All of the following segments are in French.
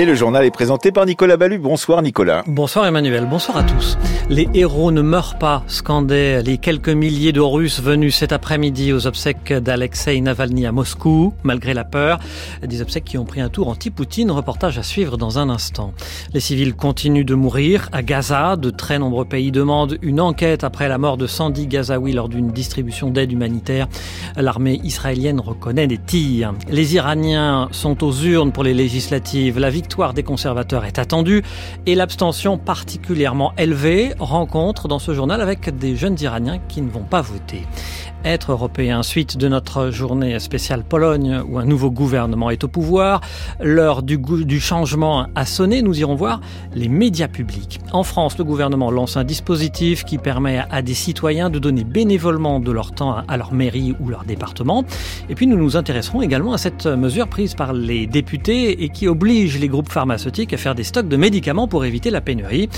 Et le journal est présenté par Nicolas Ballu. Bonsoir Nicolas. Bonsoir Emmanuel, bonsoir à tous. Les héros ne meurent pas, scandaient les quelques milliers de Russes venus cet après-midi aux obsèques d'Alexei Navalny à Moscou, malgré la peur. Des obsèques qui ont pris un tour anti-Poutine, reportage à suivre dans un instant. Les civils continuent de mourir. À Gaza, de très nombreux pays demandent une enquête après la mort de Sandy Gazaoui lors d'une distribution d'aide humanitaire. L'armée israélienne reconnaît des tirs. Les Iraniens sont aux urnes pour les législatives. La victoire des conservateurs est attendue et l'abstention particulièrement élevée rencontre dans ce journal avec des jeunes Iraniens qui ne vont pas voter. Être européen, suite de notre journée spéciale Pologne où un nouveau gouvernement est au pouvoir, l'heure du, du changement a sonné, nous irons voir les médias publics. En France, le gouvernement lance un dispositif qui permet à des citoyens de donner bénévolement de leur temps à leur mairie ou leur département. Et puis nous nous intéresserons également à cette mesure prise par les députés et qui oblige les groupes pharmaceutiques à faire des stocks de médicaments pour éviter la pénurie.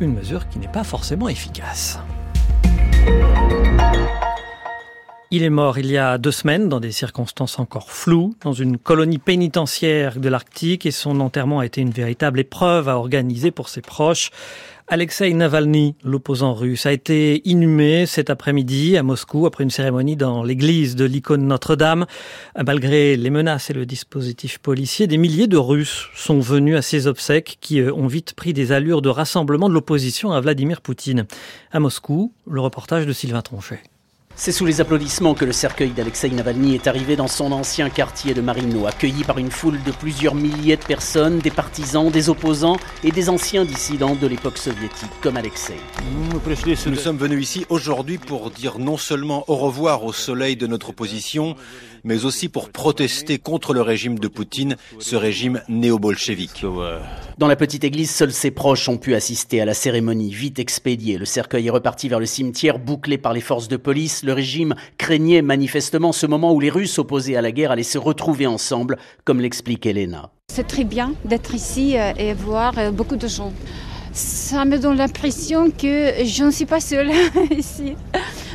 Une mesure qui n'est pas forcément efficace. Il est mort il y a deux semaines dans des circonstances encore floues, dans une colonie pénitentiaire de l'Arctique et son enterrement a été une véritable épreuve à organiser pour ses proches. Alexei Navalny, l'opposant russe, a été inhumé cet après-midi à Moscou après une cérémonie dans l'église de l'icône Notre-Dame. Malgré les menaces et le dispositif policier, des milliers de Russes sont venus à ces obsèques qui ont vite pris des allures de rassemblement de l'opposition à Vladimir Poutine. À Moscou, le reportage de Sylvain Tronchet. C'est sous les applaudissements que le cercueil d'Alexei Navalny est arrivé dans son ancien quartier de Marino, accueilli par une foule de plusieurs milliers de personnes, des partisans, des opposants et des anciens dissidents de l'époque soviétique, comme Alexei. Nous sommes venus ici aujourd'hui pour dire non seulement au revoir au soleil de notre opposition, mais aussi pour protester contre le régime de Poutine, ce régime néo-bolchevique. Dans la petite église, seuls ses proches ont pu assister à la cérémonie, vite expédiée. Le cercueil est reparti vers le cimetière, bouclé par les forces de police. Le régime craignait manifestement ce moment où les Russes opposés à la guerre allaient se retrouver ensemble, comme l'explique Elena. C'est très bien d'être ici et voir beaucoup de gens. Ça me donne l'impression que je ne suis pas seule ici.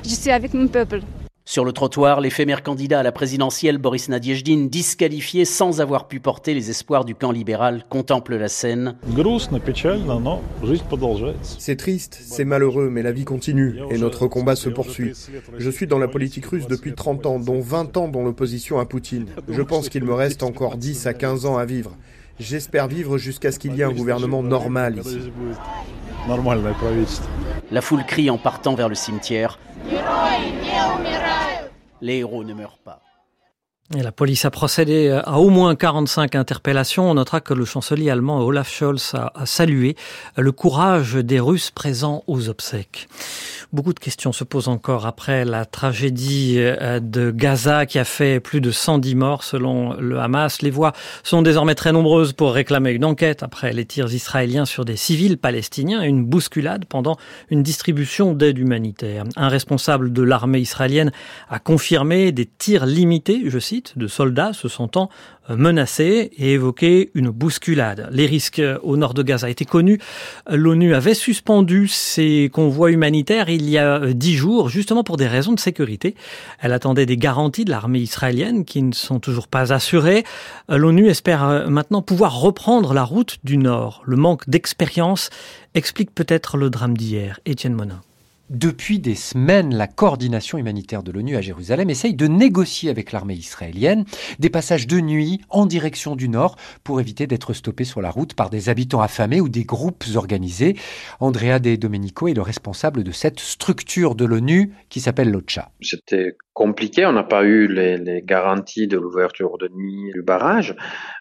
Je suis avec mon peuple. Sur le trottoir, l'éphémère candidat à la présidentielle Boris Nadiejdin, disqualifié sans avoir pu porter les espoirs du camp libéral, contemple la scène. C'est triste, c'est malheureux, mais la vie continue et notre combat se poursuit. Je suis dans la politique russe depuis 30 ans, dont 20 ans dans l'opposition à Poutine. Je pense qu'il me reste encore 10 à 15 ans à vivre. J'espère vivre jusqu'à ce qu'il y ait un gouvernement normal ici. La foule crie en partant vers le cimetière. Les héros ne meurent pas. Et la police a procédé à au moins 45 interpellations. On notera que le chancelier allemand Olaf Scholz a, a salué le courage des Russes présents aux obsèques. Beaucoup de questions se posent encore après la tragédie de Gaza qui a fait plus de 110 morts selon le Hamas. Les voix sont désormais très nombreuses pour réclamer une enquête après les tirs israéliens sur des civils palestiniens et une bousculade pendant une distribution d'aide humanitaire. Un responsable de l'armée israélienne a confirmé des tirs limités, je cite, de soldats se sentant menacés et évoqué une bousculade. Les risques au nord de Gaza étaient connus. L'ONU avait suspendu ses convois humanitaires il y a dix jours, justement pour des raisons de sécurité. Elle attendait des garanties de l'armée israélienne qui ne sont toujours pas assurées. L'ONU espère maintenant pouvoir reprendre la route du nord. Le manque d'expérience explique peut-être le drame d'hier. Étienne Monin. Depuis des semaines, la coordination humanitaire de l'ONU à Jérusalem essaye de négocier avec l'armée israélienne des passages de nuit en direction du nord pour éviter d'être stoppés sur la route par des habitants affamés ou des groupes organisés. Andrea De Domenico est le responsable de cette structure de l'ONU qui s'appelle l'OCHA. C'était compliqué, on n'a pas eu les, les garanties de l'ouverture de nuit du barrage,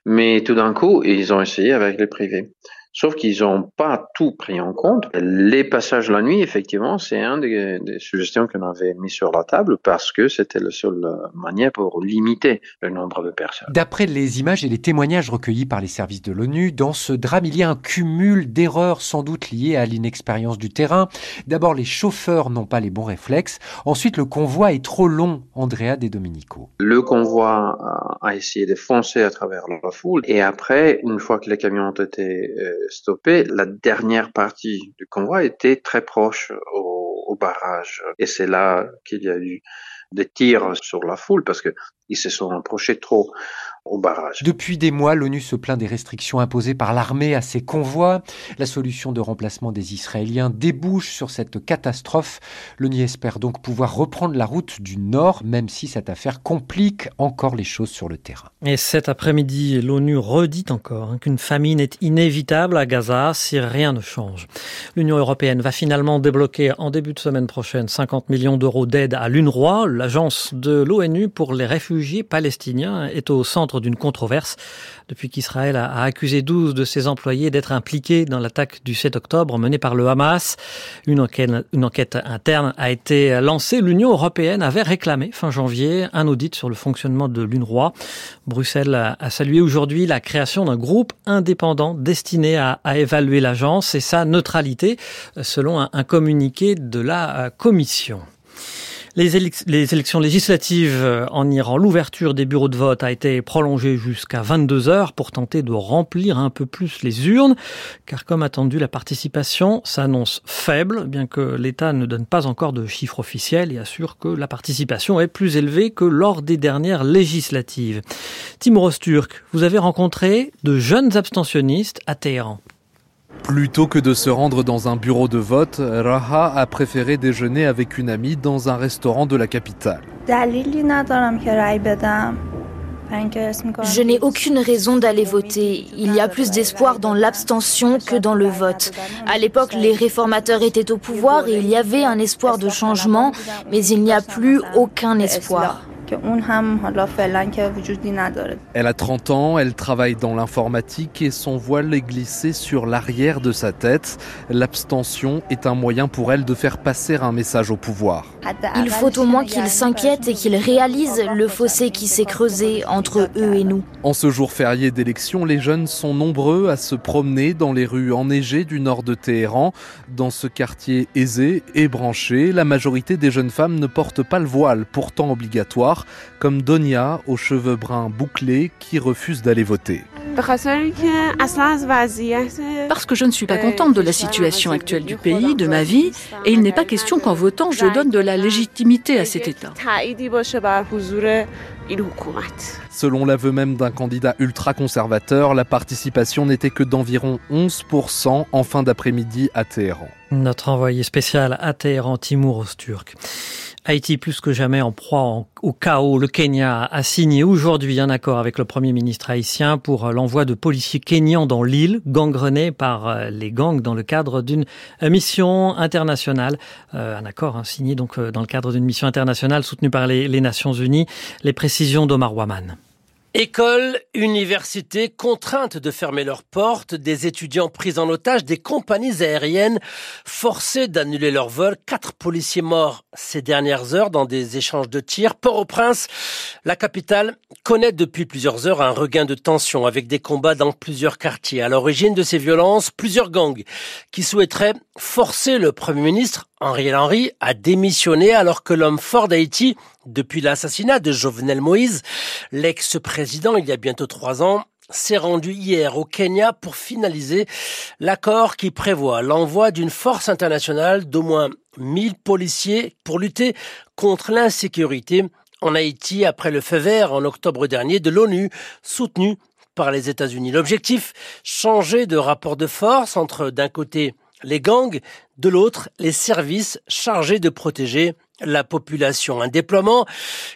mais tout d'un coup, ils ont essayé avec les privés. Sauf qu'ils n'ont pas tout pris en compte. Les passages la nuit, effectivement, c'est un des, des suggestions qu'on avait mis sur la table parce que c'était la seule manière pour limiter le nombre de personnes. D'après les images et les témoignages recueillis par les services de l'ONU, dans ce drame, il y a un cumul d'erreurs sans doute liées à l'inexpérience du terrain. D'abord, les chauffeurs n'ont pas les bons réflexes. Ensuite, le convoi est trop long, Andrea De Domenico. Le convoi a essayé de foncer à travers la foule et après, une fois que les camions ont été euh, stoppé, la dernière partie du convoi était très proche au, barrage. Et c'est là qu'il y a eu des tirs sur la foule parce que ils se sont approchés trop. Au barrage. Depuis des mois, l'ONU se plaint des restrictions imposées par l'armée à ses convois. La solution de remplacement des Israéliens débouche sur cette catastrophe. L'ONU espère donc pouvoir reprendre la route du nord, même si cette affaire complique encore les choses sur le terrain. Et cet après-midi, l'ONU redit encore hein, qu'une famine est inévitable à Gaza si rien ne change. L'Union européenne va finalement débloquer en début de semaine prochaine 50 millions d'euros d'aide à l'UNRWA, l'agence de l'ONU pour les réfugiés palestiniens, est au centre d'une controverse depuis qu'Israël a accusé 12 de ses employés d'être impliqués dans l'attaque du 7 octobre menée par le Hamas. Une enquête, interne a été lancée. L'Union européenne avait réclamé fin janvier un audit sur le fonctionnement de l'UNRWA. Bruxelles a salué aujourd'hui la création d'un groupe indépendant destiné à, évaluer l'agence et sa neutralité, selon un, un communiqué de la Commission. Les, élections législatives euh, en Iran, l'ouverture des bureaux de vote a été prolongée jusqu'à 22 heures pour tenter de remplir un peu plus les urnes, car comme attendu, la participation s'annonce faible, bien que l'État ne donne pas encore de chiffres officiels et assure que la participation est plus élevée que lors des dernières législatives. Timur Turk, vous avez rencontré de jeunes abstentionnistes à Téhéran. Plutôt que de se rendre dans un bureau de vote, Raha a préféré déjeuner avec une amie dans un restaurant de la capitale. Je n'ai aucune raison d'aller voter. Il y a plus d'espoir dans l'abstention que dans le vote. À l'époque, les réformateurs étaient au pouvoir et il y avait un espoir de changement, mais il n'y a plus aucun espoir. Elle a 30 ans, elle travaille dans l'informatique et son voile est glissé sur l'arrière de sa tête. L'abstention est un moyen pour elle de faire passer un message au pouvoir. Il faut au moins qu'ils s'inquiètent et qu'ils réalisent le fossé qui s'est creusé entre eux et nous. En ce jour férié d'élection, les jeunes sont nombreux à se promener dans les rues enneigées du nord de Téhéran. Dans ce quartier aisé et branché, la majorité des jeunes femmes ne portent pas le voile, pourtant obligatoire comme Donia aux cheveux bruns bouclés qui refuse d'aller voter. Parce que je ne suis pas contente de la situation actuelle du pays, de ma vie, et il n'est pas question qu'en votant, je donne de la légitimité à cet État. Selon l'aveu même d'un candidat ultra-conservateur, la participation n'était que d'environ 11% en fin d'après-midi à Téhéran. Notre envoyé spécial à Téhéran, Timur Osturk. Haïti plus que jamais en proie au chaos. Le Kenya a signé aujourd'hui un accord avec le Premier ministre haïtien pour euh, l'envoi de policiers kenyans dans l'île, gangrenés par euh, les gangs dans le cadre d'une euh, mission internationale. un accord hein, signé donc dans le cadre d'une mission internationale soutenue par les, les Nations Unies. Les précisions d'Omar Waman. Écoles, universités contraintes de fermer leurs portes, des étudiants pris en otage, des compagnies aériennes forcées d'annuler leurs vols, quatre policiers morts ces dernières heures dans des échanges de tirs. Port-au-Prince, la capitale, connaît depuis plusieurs heures un regain de tension avec des combats dans plusieurs quartiers. À l'origine de ces violences, plusieurs gangs qui souhaiteraient forcer le Premier ministre Henri Henry a démissionné alors que l'homme fort d'Haïti, depuis l'assassinat de Jovenel Moïse, l'ex-président il y a bientôt trois ans, s'est rendu hier au Kenya pour finaliser l'accord qui prévoit l'envoi d'une force internationale d'au moins 1000 policiers pour lutter contre l'insécurité en Haïti après le feu vert en octobre dernier de l'ONU soutenu par les États-Unis. L'objectif, changer de rapport de force entre d'un côté les gangs, de l'autre les services chargés de protéger la population. Un déploiement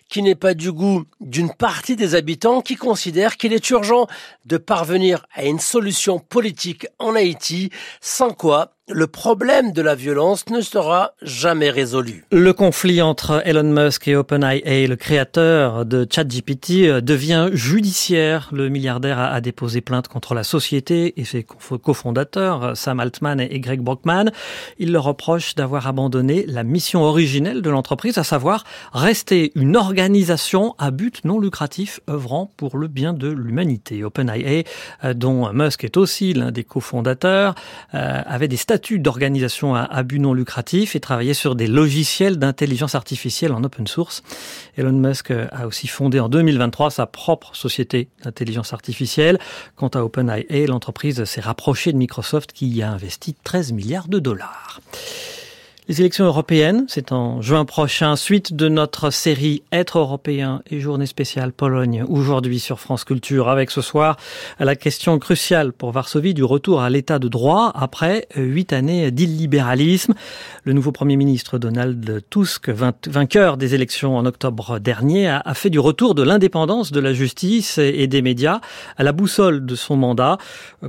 qui n'est pas du goût d'une partie des habitants qui considèrent qu'il est urgent de parvenir à une solution politique en Haïti, sans quoi le problème de la violence ne sera jamais résolu. Le conflit entre Elon Musk et OpenAI, le créateur de ChatGPT, devient judiciaire. Le milliardaire a déposé plainte contre la société et ses cofondateurs, Sam Altman et Greg Brockman. Il leur reproche d'avoir abandonné la mission originelle de l'entreprise, à savoir rester une organisation à but non lucratif œuvrant pour le bien de l'humanité. OpenAI, euh, dont Musk est aussi l'un des cofondateurs, euh, avait des statut d'organisation à, but non lucratif et travailler sur des logiciels d'intelligence artificielle en open source. Elon Musk a aussi fondé en 2023 sa propre société d'intelligence artificielle. Quant à OpenAI, l'entreprise s'est rapprochée de Microsoft qui y a investi 13 milliards de dollars. Les élections européennes, c'est en juin prochain, suite de notre série Être européen et journée spéciale Pologne, aujourd'hui sur France Culture, avec ce soir la question cruciale pour Varsovie du retour à l'état de droit après huit années d'illibéralisme. Le nouveau Premier ministre Donald Tusk, vainqueur des élections en octobre dernier, a fait du retour de l'indépendance de la justice et des médias à la boussole de son mandat,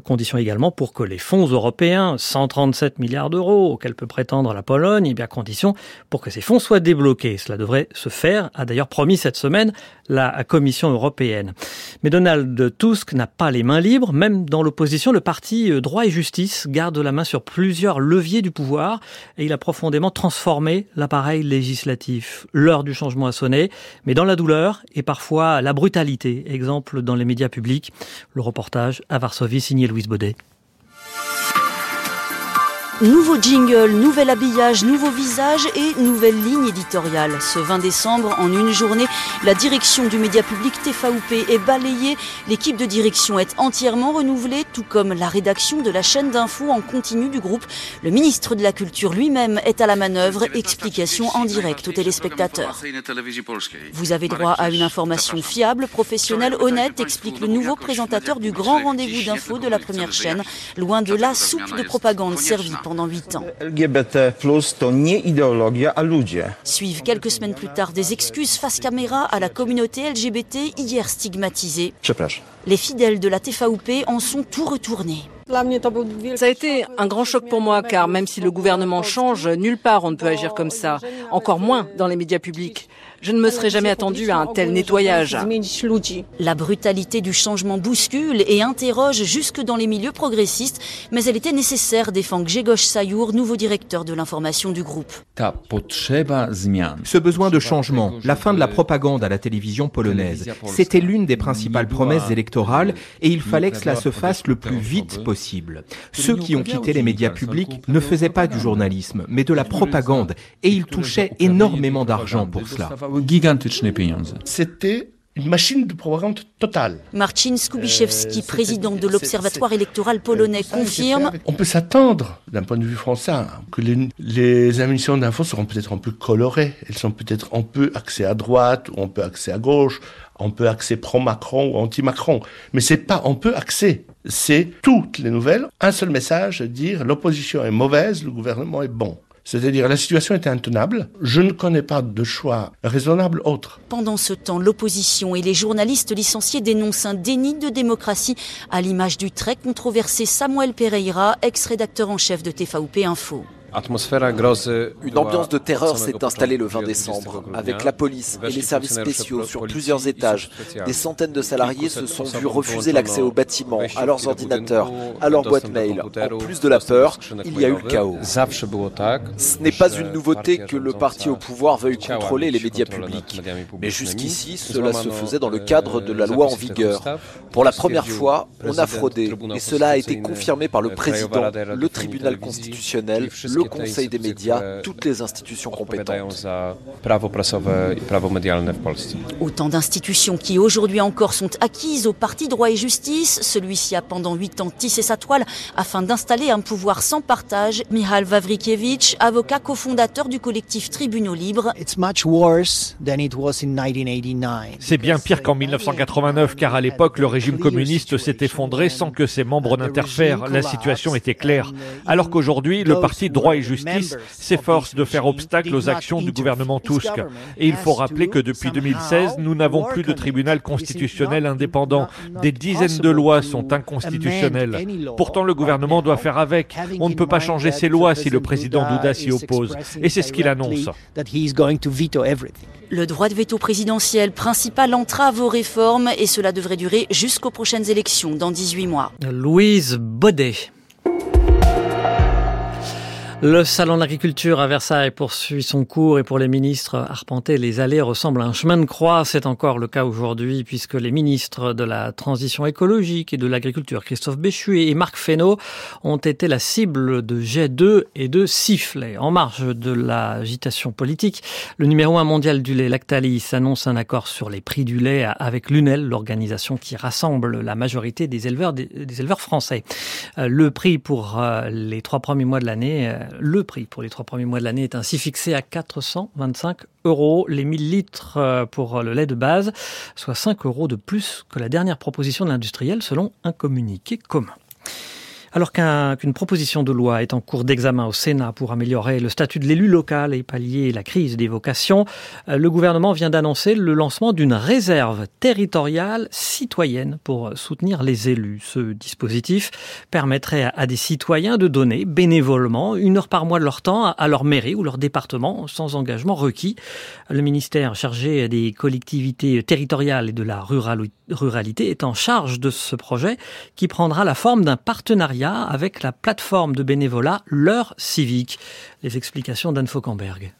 condition également pour que les fonds européens, 137 milliards d'euros auxquels peut prétendre la Et bien condition pour que ces fonds soient débloqués. Cela devrait se faire, a d'ailleurs promis cette semaine la Commission européenne. Mais Donald Tusk n'a pas les mains libres. Même dans l'opposition, le parti euh, Droit et Justice garde la main sur plusieurs leviers du pouvoir et il a profondément transformé l'appareil législatif. L'heure du changement a sonné, mais dans la douleur et parfois la brutalité. Exemple dans les médias publics. Le reportage à Varsovie signé Louise Baudet. Nouveau jingle, nouvel habillage, nouveau visage et nouvelle ligne éditoriale. Ce 20 décembre, en une journée, la direction du média public TFAUP est balayée. L'équipe de direction est entièrement renouvelée, tout comme la rédaction de la chaîne d'infos en continu du groupe. Le ministre de la Culture lui-même est à la manœuvre. Explication en direct aux téléspectateurs. Vous avez droit à une information fiable, professionnelle, honnête, explique le nouveau présentateur du grand rendez-vous d'infos de la première chaîne, loin de la soupe de propagande servie pendant 8 ans. LGBT+, to nie ideologia, a ludzie. Suivent quelques semaines plus tard des excuses face caméra à la communauté LGBT hier stigmatisée. Les fidèles de la TFAUP en sont tout retournés. Ça a été un grand choc pour moi car même si le gouvernement change, nulle part on ne peut agir comme ça, encore moins dans les médias publics. Je ne me serais jamais attendu à un tel nettoyage. La brutalité du changement bouscule et interroge jusque dans les milieux progressistes, mais elle était nécessaire, défend Grzegorz Sayour, nouveau directeur de l'information du groupe. Ce besoin de changement, la fin de la propagande à la télévision polonaise, c'était l'une des principales promesses électorales et il fallait que cela se fasse le plus vite possible. Ceux qui ont quitté les médias publics ne faisaient pas du journalisme, mais de la propagande et ils touchaient énormément d'argent pour cela. C'était une machine de propagande totale. Marcin Skubiszewski, président de l'Observatoire électoral polonais, confirme On peut s'attendre, d'un point de vue français, que les, les émissions d'infos seront peut-être un peu colorées. Elles sont peut-être un peu axées à droite, ou un peu axées à gauche, un peu axées pro-Macron ou anti-Macron. Mais c'est pas un peu axé. C'est toutes les nouvelles, un seul message, dire l'opposition est mauvaise, le gouvernement est bon. C'est-à-dire la situation était intenable. Je ne connais pas de choix raisonnable autre. Pendant ce temps, l'opposition et les journalistes licenciés dénoncent un déni de démocratie à l'image du très controversé Samuel Pereira, ex-rédacteur en chef de TVP Info. Une ambiance de terreur s'est installée le 20 décembre, avec la police et les services spéciaux sur plusieurs étages. Des centaines de salariés se sont vus refuser l'accès aux bâtiments, à leurs ordinateurs, à leurs boîtes mail. En plus de la peur, il y a eu le chaos. Ce n'est pas une nouveauté que le parti au pouvoir veuille contrôler les médias publics. Mais jusqu'ici, cela se faisait dans le cadre de la loi en vigueur. Pour la première fois, on a fraudé, et cela a été confirmé par le président, le tribunal constitutionnel, le Conseil des médias, toutes les institutions compétentes. Autant d'institutions qui aujourd'hui encore sont acquises au Parti droit et justice. Celui-ci a pendant huit ans tissé sa toile afin d'installer un pouvoir sans partage. Mihal Vavrikievich, avocat cofondateur du collectif Tribunaux Libres. C'est bien pire qu'en 1989 car à l'époque le régime communiste s'est effondré sans que ses membres n'interfèrent. La situation était claire. Alors qu'aujourd'hui le Parti droit et justice s'efforce de faire obstacle aux actions du gouvernement Tusk. Et il faut rappeler que depuis 2016, nous n'avons plus de tribunal constitutionnel indépendant. Des dizaines de lois sont inconstitutionnelles. Pourtant, le gouvernement doit faire avec. On ne peut pas changer ces lois si le président Douda s'y oppose. Et c'est ce qu'il annonce. Le droit de veto présidentiel, principale entrave aux réformes, et cela devrait durer jusqu'aux prochaines élections dans 18 mois. Louise Baudet. Le salon de l'agriculture à Versailles poursuit son cours et pour les ministres, arpenter les allées ressemble à un chemin de croix. C'est encore le cas aujourd'hui puisque les ministres de la transition écologique et de l'agriculture, Christophe Béchu et Marc Fesneau, ont été la cible de jets 2 et de sifflets. En marge de l'agitation politique, le numéro un mondial du lait Lactalis annonce un accord sur les prix du lait avec l'UNEL, l'organisation qui rassemble la majorité des éleveurs, des, éleveurs français. Euh, le prix pour euh, les trois premiers mois de l'année, euh, Le prix pour les trois premiers mois de l'année est ainsi fixé à 425 euros les 1000 litres euh, pour le lait de base, soit 5 euros de plus que la dernière proposition de l'industriel selon un communiqué commun. Alors qu'une proposition de loi est en cours d'examen au Sénat pour améliorer le statut de l'élu local et pallier la crise des vocations, euh, le gouvernement vient d'annoncer le lancement d'une réserve territoriale citoyenne pour soutenir les élus. Ce dispositif permettrait à des citoyens de donner bénévolement une heure par mois de leur temps à leur mairie ou leur département sans engagement requis. Le ministère chargé des collectivités territoriales et de la ruralité est en charge de ce projet qui prendra la forme d'un partenariat avec la plateforme de bénévolat L'heure civique. Les explications d'Anne Fauquemberg.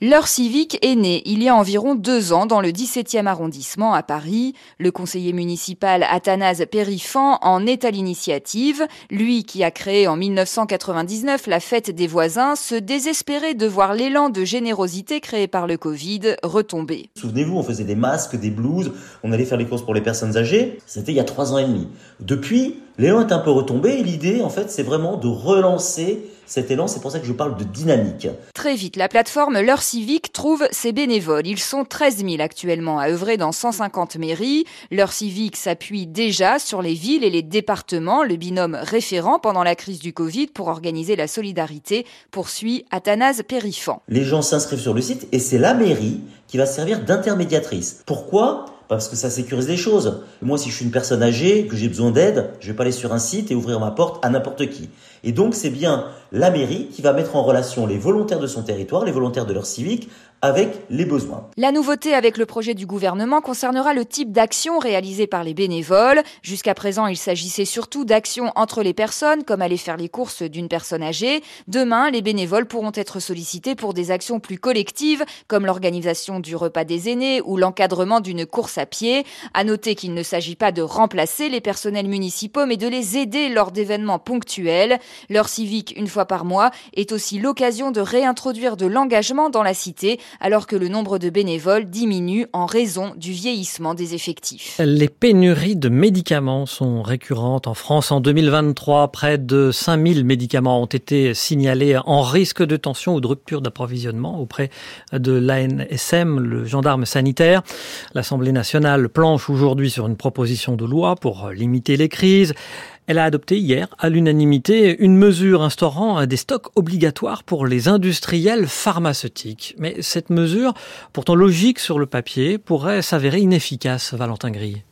L'heure civique est née il y a environ deux ans dans le 17e arrondissement à Paris. Le conseiller municipal Athanase Périfan en est à l'initiative. Lui qui a créé en 1999 la fête des voisins se désespérait de voir l'élan de générosité créé par le Covid retomber. Souvenez-vous, on faisait des masques, des blouses, on allait faire les courses pour les personnes âgées. C'était il y a trois ans et demi. Depuis, l'élan est un peu retombé et l'idée, en fait, c'est vraiment de relancer cet élan. C'est pour ça que je parle de dynamique. Très vite, la plateforme L'heure civique trouve ses bénévoles. Ils sont 13 000 actuellement à œuvrer dans 150 mairies. L'heure civique s'appuie déjà sur les villes et les départements, le binôme référent pendant la crise du Covid pour organiser la solidarité, poursuit Athanase Périfan. Les gens s'inscrivent sur le site et c'est la mairie qui va servir d'intermédiatrice. Pourquoi? Parce que ça sécurise les choses. Moi, si je suis une personne âgée, que j'ai besoin d'aide, je vais pas aller sur un site et ouvrir ma porte à n'importe qui. Et donc, c'est bien la mairie qui va mettre en relation les volontaires de son territoire, les volontaires de leur civique, avec les besoins. La nouveauté avec le projet du gouvernement concernera le type d'action réalisée par les bénévoles. Jusqu'à présent, il s'agissait surtout d'actions entre les personnes, comme aller faire les courses d'une personne âgée. Demain, les bénévoles pourront être sollicités pour des actions plus collectives, comme l'organisation du repas des aînés ou l'encadrement d'une course à pied. À noter qu'il ne s'agit pas de remplacer les personnels municipaux, mais de les aider lors d'événements ponctuels. L'heure civique, une fois par mois, est aussi l'occasion de réintroduire de l'engagement dans la cité alors que le nombre de bénévoles diminue en raison du vieillissement des effectifs. Les pénuries de médicaments sont récurrentes en France en 2023. Près de 5000 médicaments ont été signalés en risque de tension ou de rupture d'approvisionnement auprès de l'ANSM, le gendarme sanitaire. L'Assemblée nationale planche aujourd'hui sur une proposition de loi pour limiter les crises. Elle a adopté hier, à l'unanimité, une mesure instaurant des stocks obligatoires pour les industriels pharmaceutiques. Mais cette mesure, pourtant logique sur le papier, pourrait s'avérer inefficace, Valentin Grille.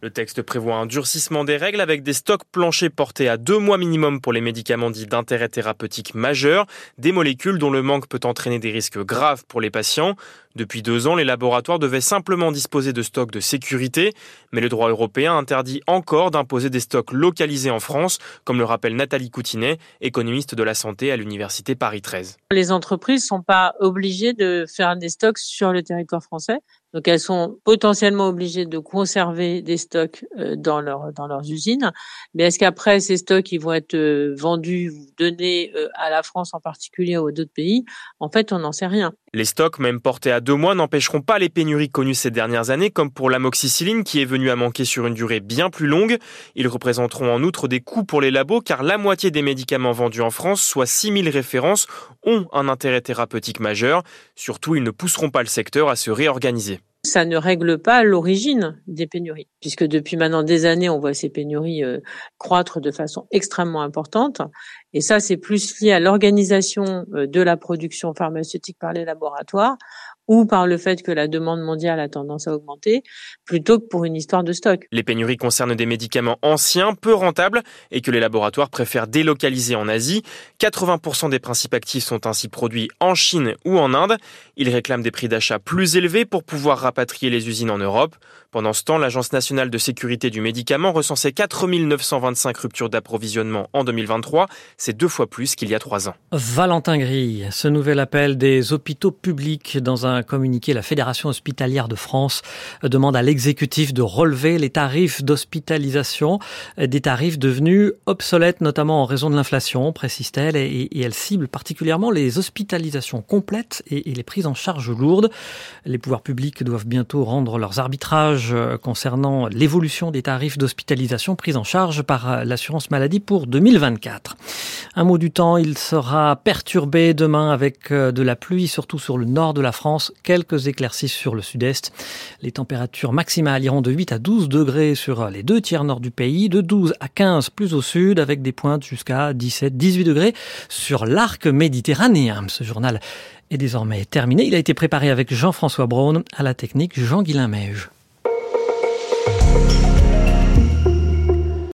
Le texte prévoit un durcissement des règles avec des stocks planchers portés à deux mois minimum pour les médicaments dits d'intérêt thérapeutique majeur, des molécules dont le manque peut entraîner des risques graves pour les patients. Depuis deux ans, les laboratoires devaient simplement disposer de stocks de sécurité, mais le droit européen interdit encore d'imposer des stocks localisés en France, comme le rappelle Nathalie Coutinet, économiste de la santé à l'université Paris 13. Les entreprises ne sont pas obligées de faire des stocks sur le territoire français. Donc elles sont potentiellement obligées de conserver des stocks euh, dans, dans leurs usines. Mais est-ce qu'après ces stocks ils vont être euh, vendus ou donnés euh, à la France en particulier ou à d'autres pays? En fait, on n'en sait rien. Les stocks, même portés à deux mois, n'empêcheront pas les pénuries connues ces dernières années, comme pour l'amoxicilline qui est venue à manquer sur une durée bien plus longue. Ils représenteront en outre des coûts pour les labos, car la moitié des médicaments vendus en France, soit 6000 références, ont un intérêt thérapeutique majeur. Surtout, ils ne pousseront pas le secteur à se réorganiser ça ne règle pas l'origine des pénuries, puisque depuis maintenant des années, on voit ces pénuries euh, croître de façon extrêmement importante. Et ça, c'est plus lié à l'organisation euh, de la production pharmaceutique par les laboratoires ou par le fait que la demande mondiale a tendance à augmenter, plutôt que pour une histoire de stock. Les pénuries concernent des médicaments anciens, peu rentables, et que les laboratoires préfèrent délocaliser en Asie. 80% des principes actifs sont ainsi produits en Chine ou en Inde. Ils réclament des prix d'achat plus élevés pour pouvoir rapatrier les usines en Europe. Pendant ce temps, l'Agence nationale de sécurité du médicament recensait 4925 ruptures d'approvisionnement en 2023. C'est deux fois plus qu'il y a trois ans. Valentin Grille, ce nouvel appel des hôpitaux publics dans un un communiqué, la Fédération hospitalière de France demande à l'exécutif de relever les tarifs d'hospitalisation, des tarifs devenus obsolètes notamment en raison de l'inflation, précise-t-elle, et, elle cible particulièrement les hospitalisations complètes et, les prises en charge lourdes. Les pouvoirs publics doivent bientôt rendre leurs arbitrages concernant l'évolution des tarifs d'hospitalisation pris en charge par l'assurance maladie pour 2024. Un mot du temps, il sera perturbé demain avec euh, de la pluie, surtout sur le nord de la France, quelques éclaircies sur le sud-est. Les températures maximales iront de 8 à 12 degrés sur les deux tiers nord du pays, de 12 à 15 plus au sud, avec des pointes jusqu'à 17-18 degrés sur l'arc méditerranéen. Ce journal est désormais terminé. Il a été préparé avec Jean-François Braun, à la technique Jean-Guilain Meige.